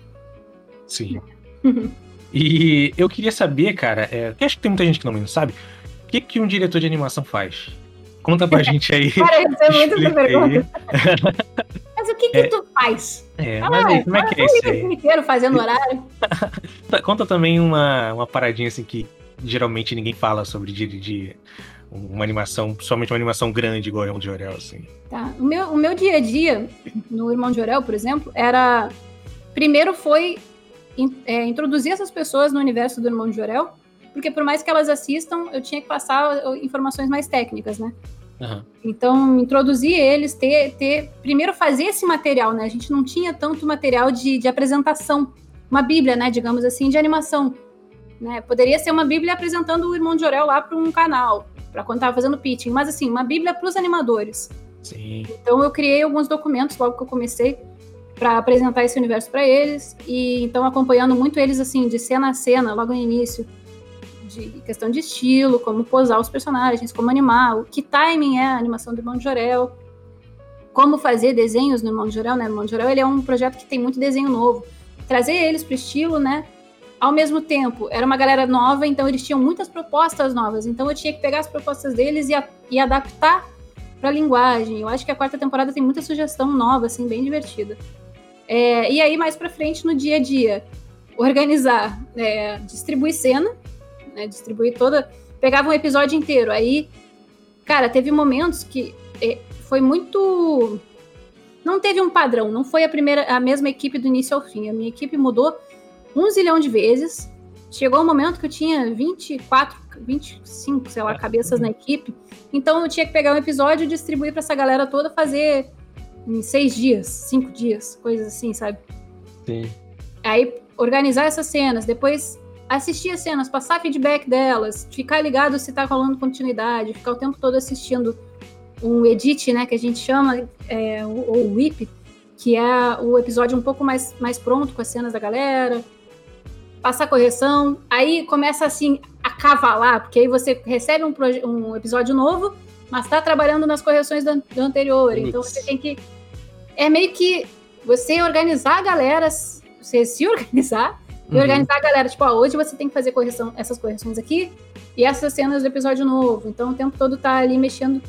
Speaker 1: Sim. e eu queria saber, cara, é, acho que tem muita gente que não sabe, o que, que um diretor de animação faz? Conta pra gente aí.
Speaker 2: Cara, é muito essa pergunta. mas o que que é, tu faz?
Speaker 1: É, mas aí, como é que é isso aí?
Speaker 2: inteiro fazendo horário.
Speaker 1: Conta também uma, uma paradinha assim que geralmente ninguém fala sobre dirigir uma animação, principalmente uma animação grande igual Irmão de Orel, assim.
Speaker 2: Tá. O meu, o meu dia a dia no Irmão de Orel, por exemplo, era. Primeiro foi in, é, introduzir essas pessoas no universo do Irmão de Orel, porque por mais que elas assistam, eu tinha que passar informações mais técnicas, né? Uhum. Então, introduzir eles, ter, ter. Primeiro fazer esse material, né? A gente não tinha tanto material de, de apresentação. Uma bíblia, né? Digamos assim, de animação. Né? Poderia ser uma Bíblia apresentando o Irmão de Orel lá para um canal, para quando estava fazendo pitching, mas assim, uma Bíblia para os animadores.
Speaker 1: Sim.
Speaker 2: Então eu criei alguns documentos logo que eu comecei para apresentar esse universo para eles e então acompanhando muito eles assim de cena a cena logo no início de questão de estilo, como posar os personagens, como animar, o que timing é a animação do Irmão de Jorel, como fazer desenhos no Irmão de Jorel, né? O Irmão de Jorel ele é um projeto que tem muito desenho novo. Trazer eles para o estilo, né? Ao mesmo tempo, era uma galera nova, então eles tinham muitas propostas novas. Então eu tinha que pegar as propostas deles e, a, e adaptar para a linguagem. Eu acho que a quarta temporada tem muita sugestão nova, assim, bem divertida. É, e aí, mais para frente, no dia a dia, organizar, é, distribuir cena, né, distribuir toda. Pegava um episódio inteiro. Aí, cara, teve momentos que é, foi muito. Não teve um padrão, não foi a primeira, a mesma equipe do início ao fim. A minha equipe mudou um zilhão de vezes. Chegou um momento que eu tinha 24, 25, sei lá, é. cabeças na equipe. Então eu tinha que pegar um episódio e distribuir para essa galera toda fazer em seis dias, cinco dias, coisas assim, sabe?
Speaker 1: Sim.
Speaker 2: Aí organizar essas cenas, depois assistir as cenas, passar feedback delas, ficar ligado se tá rolando continuidade, ficar o tempo todo assistindo um edit, né, que a gente chama, é, ou o whip, que é o episódio um pouco mais, mais pronto com as cenas da galera, passar correção, aí começa assim a cavalar, porque aí você recebe um, um episódio novo, mas está trabalhando nas correções do, do anterior. Então você tem que. É meio que você organizar a galera, você se organizar e uhum. organizar a galera. Tipo, ó, hoje você tem que fazer correção, essas correções aqui e essas cenas do episódio novo. Então o tempo todo tá ali mexendo,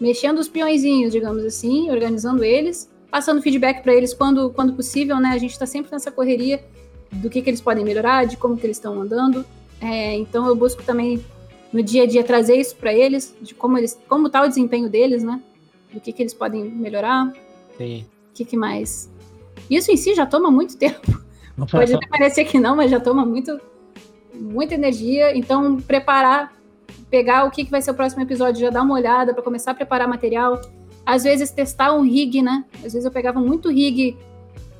Speaker 2: mexendo os peõezinhos, digamos assim, organizando eles, passando feedback para eles quando, quando possível, né? A gente está sempre nessa correria do que, que eles podem melhorar, de como que eles estão andando. É, então eu busco também no dia a dia trazer isso para eles, de como eles, como tá o desempenho deles, né? Do que, que eles podem melhorar.
Speaker 1: Sim.
Speaker 2: O que, que mais? Isso em si já toma muito tempo. Pode até parecer que não, mas já toma muito, muita energia. Então, preparar, pegar o que, que vai ser o próximo episódio, já dar uma olhada para começar a preparar material. Às vezes testar um rig, né? Às vezes eu pegava muito rig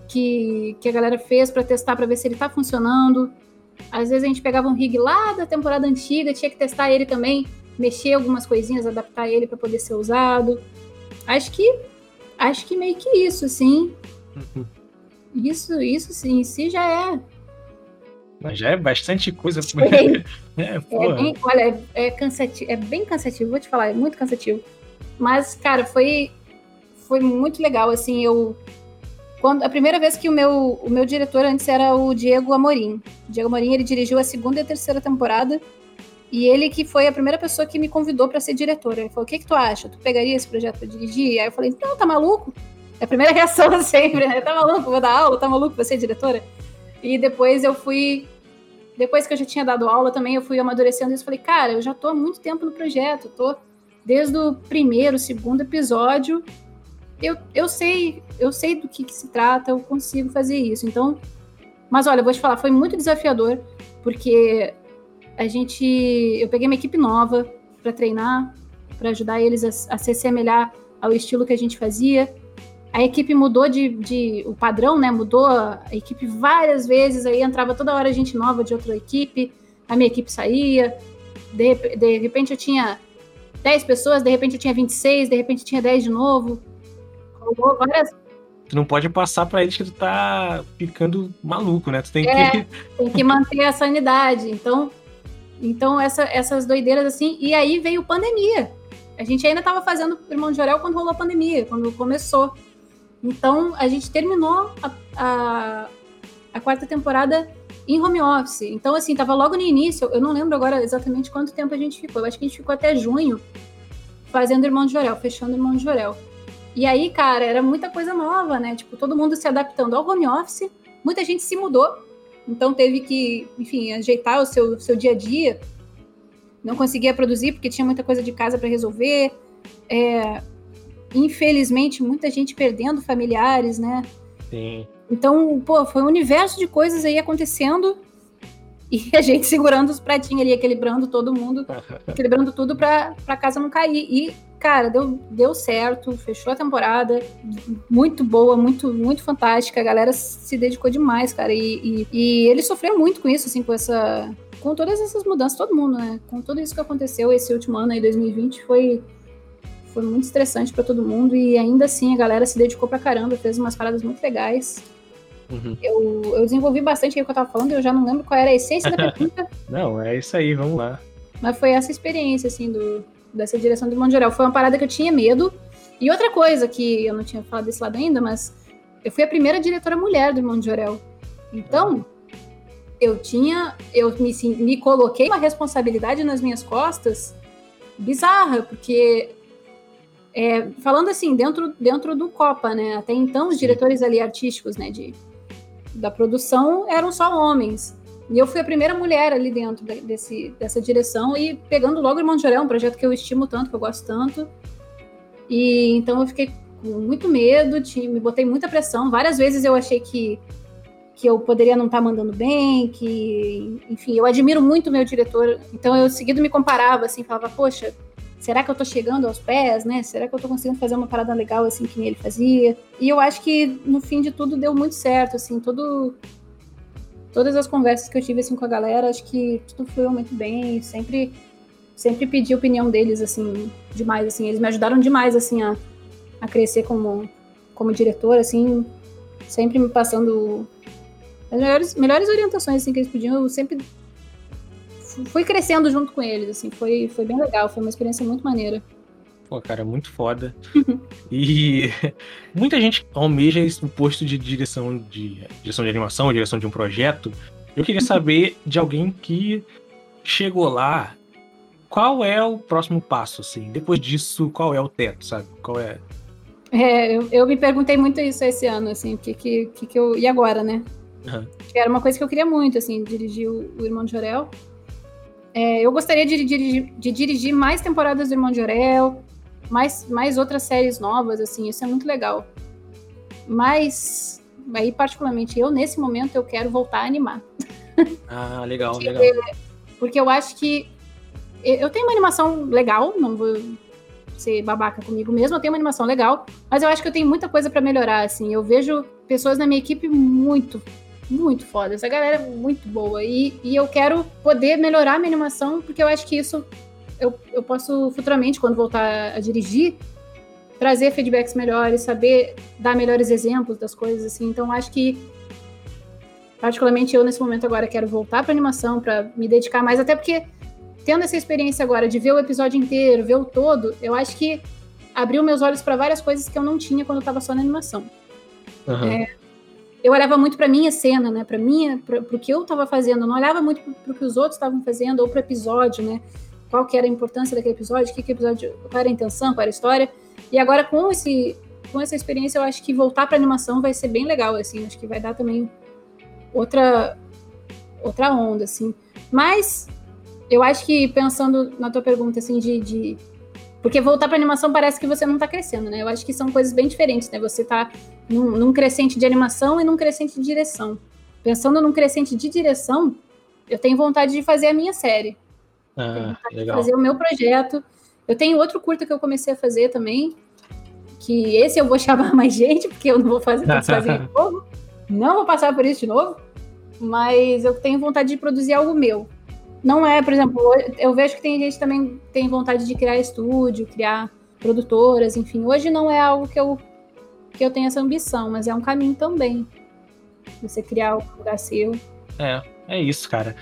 Speaker 2: que, que a galera fez para testar para ver se ele tá funcionando. Às vezes a gente pegava um rig lá da temporada antiga, tinha que testar ele também, mexer algumas coisinhas, adaptar ele para poder ser usado. Acho que acho que meio que isso, assim. Isso, isso sim, em si já é.
Speaker 1: Já é bastante coisa.
Speaker 2: é, é, bem, olha, é, é cansativo, é bem cansativo, vou te falar, é muito cansativo. Mas, cara, foi, foi muito legal, assim, eu quando, a primeira vez que o meu, o meu diretor antes era o Diego Amorim. O Diego Amorim, ele dirigiu a segunda e a terceira temporada. E ele que foi a primeira pessoa que me convidou para ser diretora. Ele falou: "O que que tu acha? Tu pegaria esse projeto para dirigir?" Aí eu falei: "Não, tá maluco?" É a primeira reação sempre, né? Tá maluco? Vou dar aula? Tá maluco? Vou ser diretora? E depois eu fui depois que eu já tinha dado aula também, eu fui amadurecendo isso. Falei, cara, eu já tô há muito tempo no projeto, tô desde o primeiro, segundo episódio. Eu, eu sei, eu sei do que, que se trata, eu consigo fazer isso. Então, mas olha, eu vou te falar, foi muito desafiador, porque a gente, eu peguei uma equipe nova para treinar, para ajudar eles a, a se assemelhar ao estilo que a gente fazia a equipe mudou de, de, o padrão, né? Mudou a equipe várias vezes, aí entrava toda hora gente nova de outra equipe, a minha equipe saía, de, de repente eu tinha 10 pessoas, de repente eu tinha 26, de repente tinha 10 de novo. Rolou várias.
Speaker 1: Tu não pode passar para eles que tu tá ficando maluco, né? Tu tem
Speaker 2: é,
Speaker 1: que.
Speaker 2: tem que manter a sanidade. Então, então essa, essas doideiras assim. E aí veio pandemia. A gente ainda estava fazendo Irmão de Jorel quando rolou a pandemia, quando começou. Então, a gente terminou a, a, a, quarta temporada em home office. Então, assim, tava logo no início, eu não lembro agora exatamente quanto tempo a gente ficou. Eu acho que a gente ficou até junho fazendo Irmão de Jorel, fechando Irmão de Jorel. E aí, cara, era muita coisa nova, né? Tipo, todo mundo se adaptando ao home office. Muita gente se mudou. Então, teve que, enfim, ajeitar o seu, seu dia a dia. Não conseguia produzir porque tinha muita coisa de casa para resolver. É, infelizmente, muita gente perdendo familiares, né?
Speaker 1: Sim.
Speaker 2: Então, pô, foi um universo de coisas aí acontecendo e a gente segurando os pratinhos ali, equilibrando todo mundo, equilibrando tudo pra, pra casa não cair. E, cara, deu, deu certo, fechou a temporada, muito boa, muito, muito fantástica. A galera se dedicou demais, cara. E, e, e ele sofreu muito com isso, assim, com essa. Com todas essas mudanças, todo mundo, né? Com tudo isso que aconteceu esse último ano aí, 2020, foi foi muito estressante para todo mundo e ainda assim a galera se dedicou pra caramba, fez umas paradas muito legais. Uhum. Eu, eu desenvolvi bastante o que eu tava falando, eu já não lembro qual era a essência da pergunta.
Speaker 1: não, é isso aí, vamos lá.
Speaker 2: Mas foi essa experiência, assim, do, dessa direção do Mundial. Foi uma parada que eu tinha medo. E outra coisa que eu não tinha falado desse lado ainda, mas eu fui a primeira diretora mulher do Mundial. Então, eu tinha, eu me, me coloquei uma responsabilidade nas minhas costas bizarra, porque é, falando assim, dentro, dentro do Copa, né? Até então, os diretores ali artísticos, né, de, da produção eram só homens. E eu fui a primeira mulher ali dentro desse, dessa direção e pegando logo o Irmão de Jorel, um projeto que eu estimo tanto, que eu gosto tanto. E então eu fiquei com muito medo, tinha, me botei muita pressão. Várias vezes eu achei que, que eu poderia não estar tá mandando bem, que, enfim, eu admiro muito o meu diretor. Então eu seguido me comparava assim, falava, poxa, será que eu tô chegando aos pés, né? Será que eu tô conseguindo fazer uma parada legal assim que ele fazia? E eu acho que no fim de tudo deu muito certo, assim, todo todas as conversas que eu tive assim com a galera, acho que tudo fluiu muito bem, sempre sempre pedi a opinião deles assim, demais assim, eles me ajudaram demais assim a, a crescer como como diretor, assim, sempre me passando as melhores, melhores orientações assim que eles pediam, eu sempre fui crescendo junto com eles, assim, foi, foi bem legal, foi uma experiência muito maneira.
Speaker 1: Pô, cara, muito foda. e muita gente almeja o posto de direção de direção de animação, direção de um projeto. Eu queria uhum. saber de alguém que chegou lá, qual é o próximo passo, assim? Depois disso, qual é o teto, sabe? Qual é?
Speaker 2: É, eu, eu me perguntei muito isso esse ano, assim, que, que, que, que eu. E agora, né? Uhum. Era uma coisa que eu queria muito, assim, dirigir o, o Irmão de Jorel. É, eu gostaria de dirigir, de dirigir, mais temporadas do Irmão de Orel, mais, mais outras séries novas, assim, isso é muito legal. Mas, aí, particularmente, eu, nesse momento, eu quero voltar a animar.
Speaker 1: Ah, legal,
Speaker 2: porque,
Speaker 1: legal.
Speaker 2: Porque eu acho que. Eu tenho uma animação legal, não vou ser babaca comigo mesmo, eu tenho uma animação legal, mas eu acho que eu tenho muita coisa para melhorar, assim. Eu vejo pessoas na minha equipe muito, muito foda. Essa galera é muito boa. E, e eu quero poder melhorar a minha animação, porque eu acho que isso eu, eu posso futuramente, quando voltar a dirigir, trazer feedbacks melhores, saber dar melhores exemplos das coisas, assim. Então, acho que, particularmente eu, nesse momento agora, quero voltar para animação, para me dedicar mais, até porque, tendo essa experiência agora de ver o episódio inteiro, ver o todo, eu acho que abriu meus olhos para várias coisas que eu não tinha quando eu estava só na animação. Uhum. É, eu olhava muito para minha cena, né? Para minha, para o que eu estava fazendo, eu não olhava muito para o que os outros estavam fazendo ou para o episódio, né? Qual que era a importância daquele episódio, que, que episódio, qual era a intenção, qual era a história. E agora com esse com essa experiência, eu acho que voltar para animação vai ser bem legal, assim, acho que vai dar também outra outra onda, assim. Mas eu acho que pensando na tua pergunta, assim, de, de porque voltar para animação parece que você não está crescendo, né? Eu acho que são coisas bem diferentes, né? Você está num, num, crescente de animação e num crescente de direção. Pensando num crescente de direção, eu tenho vontade de fazer a minha série.
Speaker 1: Ah, legal.
Speaker 2: fazer o meu projeto. Eu tenho outro curta que eu comecei a fazer também, que esse eu vou chamar mais gente, porque eu não vou fazer tudo de novo. Não vou passar por isso de novo. Mas eu tenho vontade de produzir algo meu. Não é, por exemplo, eu vejo que tem gente também tem vontade de criar estúdio, criar produtoras, enfim. Hoje não é algo que eu, que eu tenho essa ambição, mas é um caminho também. Você criar um lugar seu.
Speaker 1: É, é isso, cara.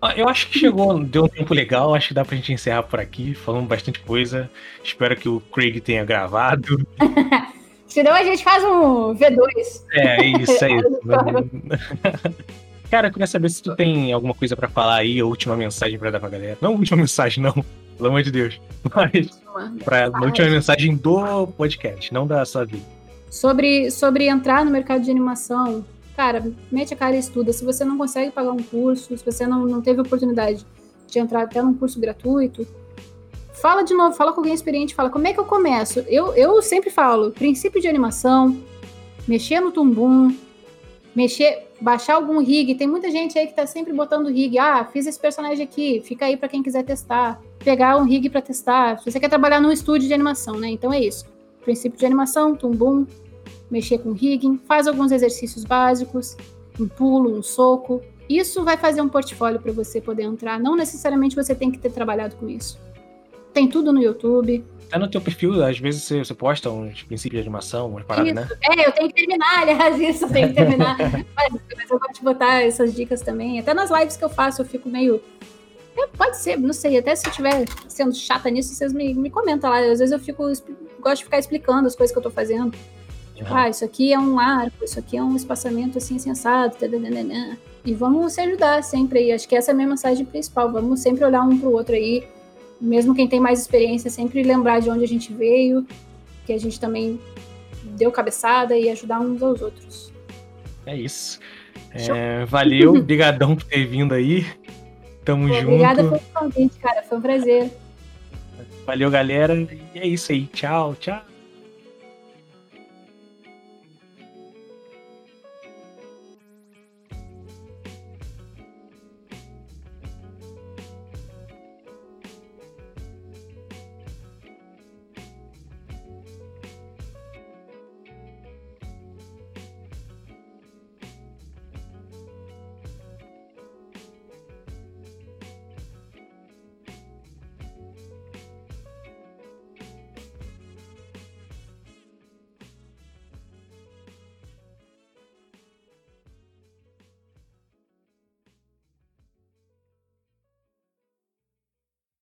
Speaker 1: Ah, eu acho que chegou, deu um tempo legal, acho que dá pra gente encerrar por aqui, falando bastante coisa. Espero que o Craig tenha gravado.
Speaker 2: Senão a gente faz um V2.
Speaker 1: É, isso, é isso. Cara, eu queria saber se tu tem alguma coisa para falar aí, a última mensagem para dar pra galera. Não última mensagem, não, pelo amor de Deus. Mas pra, a última mensagem do podcast, não da sua vida.
Speaker 2: Sobre, sobre entrar no mercado de animação, cara, mete a cara e estuda. Se você não consegue pagar um curso, se você não, não teve oportunidade de entrar até num curso gratuito, fala de novo, fala com alguém experiente, fala como é que eu começo. Eu, eu sempre falo, princípio de animação, mexer no tumbum, mexer, baixar algum rig. Tem muita gente aí que tá sempre botando rig. Ah, fiz esse personagem aqui, fica aí para quem quiser testar. Pegar um rig para testar. Se você quer trabalhar num estúdio de animação, né? Então é isso. Princípio de animação, tumbum, mexer com rigging, faz alguns exercícios básicos, um pulo, um soco. Isso vai fazer um portfólio para você poder entrar. Não necessariamente você tem que ter trabalhado com isso. Tem tudo no YouTube.
Speaker 1: Até no teu perfil, às vezes você, você posta uns princípios de animação, umas paradas,
Speaker 2: né? É, eu tenho que terminar, aliás, isso eu tenho que terminar. mas, mas eu vou te botar essas dicas também. Até nas lives que eu faço, eu fico meio. É, pode ser, não sei. Até se eu estiver sendo chata nisso, vocês me, me comentam lá. Às vezes eu fico. Gosto de ficar explicando as coisas que eu tô fazendo. Ah, isso aqui é um arco, isso aqui é um espaçamento assim sensado. E vamos se ajudar sempre aí. Acho que essa é a minha mensagem principal. Vamos sempre olhar um pro outro aí mesmo quem tem mais experiência, sempre lembrar de onde a gente veio, que a gente também deu cabeçada e ajudar uns aos outros.
Speaker 1: É isso. É, valeu, brigadão por ter vindo aí. Tamo Pô, junto.
Speaker 2: Obrigada pelo convite, cara. Foi um prazer.
Speaker 1: Valeu, galera. E é isso aí. Tchau, tchau.